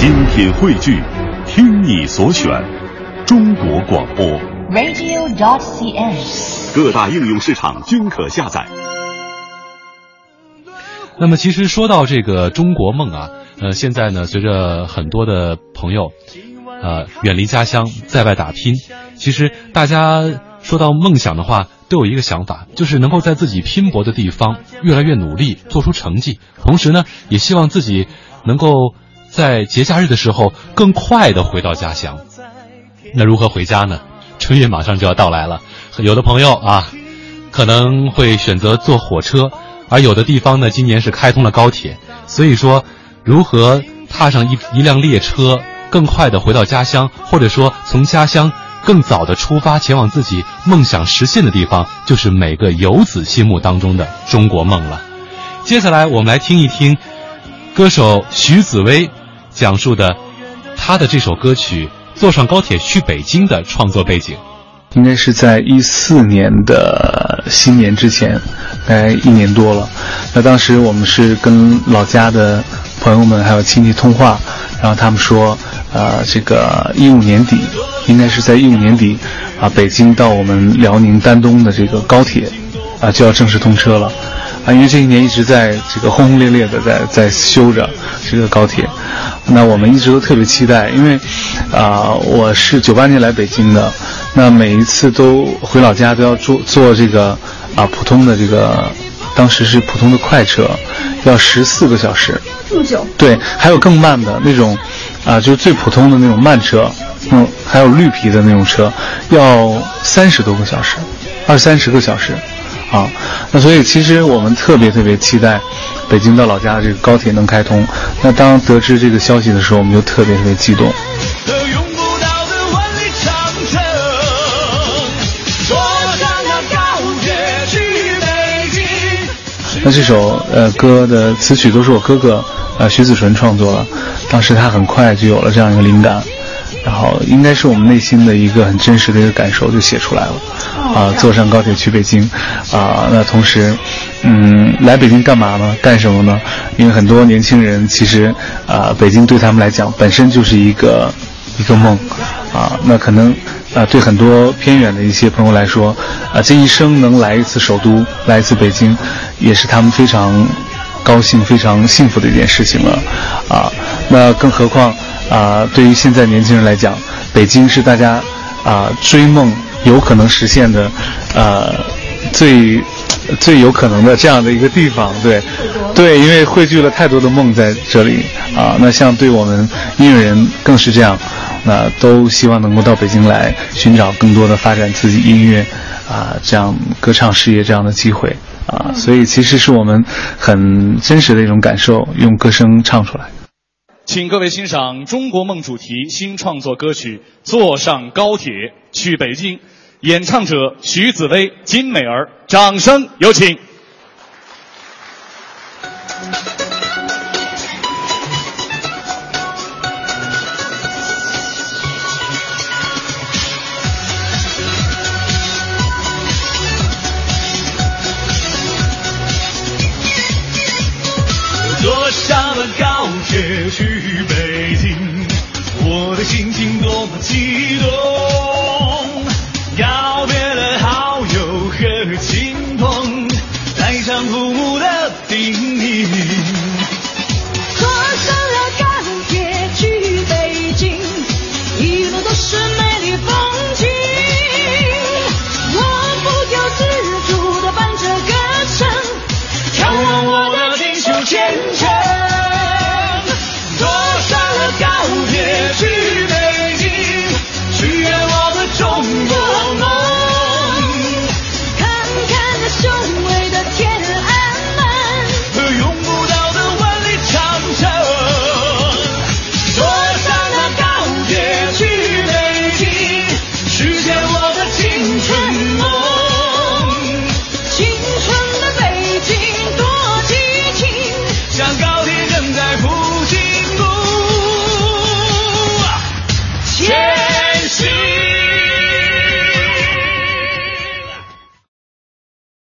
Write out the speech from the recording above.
精品汇聚，听你所选，中国广播。radio.dot.cn，。各大应用市场均可下载。那么，其实说到这个中国梦啊，呃，现在呢，随着很多的朋友，呃，远离家乡，在外打拼，其实大家说到梦想的话，都有一个想法，就是能够在自己拼搏的地方越来越努力，做出成绩，同时呢，也希望自己能够在节假日的时候更快的回到家乡。那如何回家呢？春运马上就要到来了，有的朋友啊，可能会选择坐火车。而有的地方呢，今年是开通了高铁，所以说，如何踏上一一辆列车，更快的回到家乡，或者说从家乡更早的出发，前往自己梦想实现的地方，就是每个游子心目当中的中国梦了。接下来，我们来听一听歌手徐子薇讲述的他的这首歌曲《坐上高铁去北京》的创作背景。应该是在一四年的新年之前，大概一年多了。那当时我们是跟老家的朋友们还有亲戚通话，然后他们说，呃，这个一五年底，应该是在一五年底，啊，北京到我们辽宁丹东的这个高铁，啊，就要正式通车了。啊，因为这一年一直在这个轰轰烈烈的在在修着这个高铁，那我们一直都特别期待，因为，啊、我是九八年来北京的，那每一次都回老家都要坐坐这个啊普通的这个，当时是普通的快车，要十四个小时，这么久？对，还有更慢的那种，啊，就是最普通的那种慢车，嗯，还有绿皮的那种车，要三十多个小时，二三十个小时。啊，那所以其实我们特别特别期待北京到老家的这个高铁能开通。那当得知这个消息的时候，我们就特别特别激动。那这首呃歌的词曲都是我哥哥呃徐子淳创作了，当时他很快就有了这样一个灵感，然后应该是我们内心的一个很真实的一个感受就写出来了。啊，坐上高铁去北京，啊，那同时，嗯，来北京干嘛呢？干什么呢？因为很多年轻人其实，啊，北京对他们来讲本身就是一个一个梦，啊，那可能，啊，对很多偏远的一些朋友来说，啊，这一生能来一次首都，来一次北京，也是他们非常高兴、非常幸福的一件事情了，啊，那更何况，啊，对于现在年轻人来讲，北京是大家啊追梦。有可能实现的，呃，最最有可能的这样的一个地方，对，对，因为汇聚了太多的梦在这里啊。那像对我们音乐人更是这样，那都希望能够到北京来寻找更多的发展自己音乐啊，这样歌唱事业这样的机会啊。所以其实是我们很真实的一种感受，用歌声唱出来。请各位欣赏中国梦主题新创作歌曲《坐上高铁去北京》，演唱者徐子薇、金美儿，掌声有请。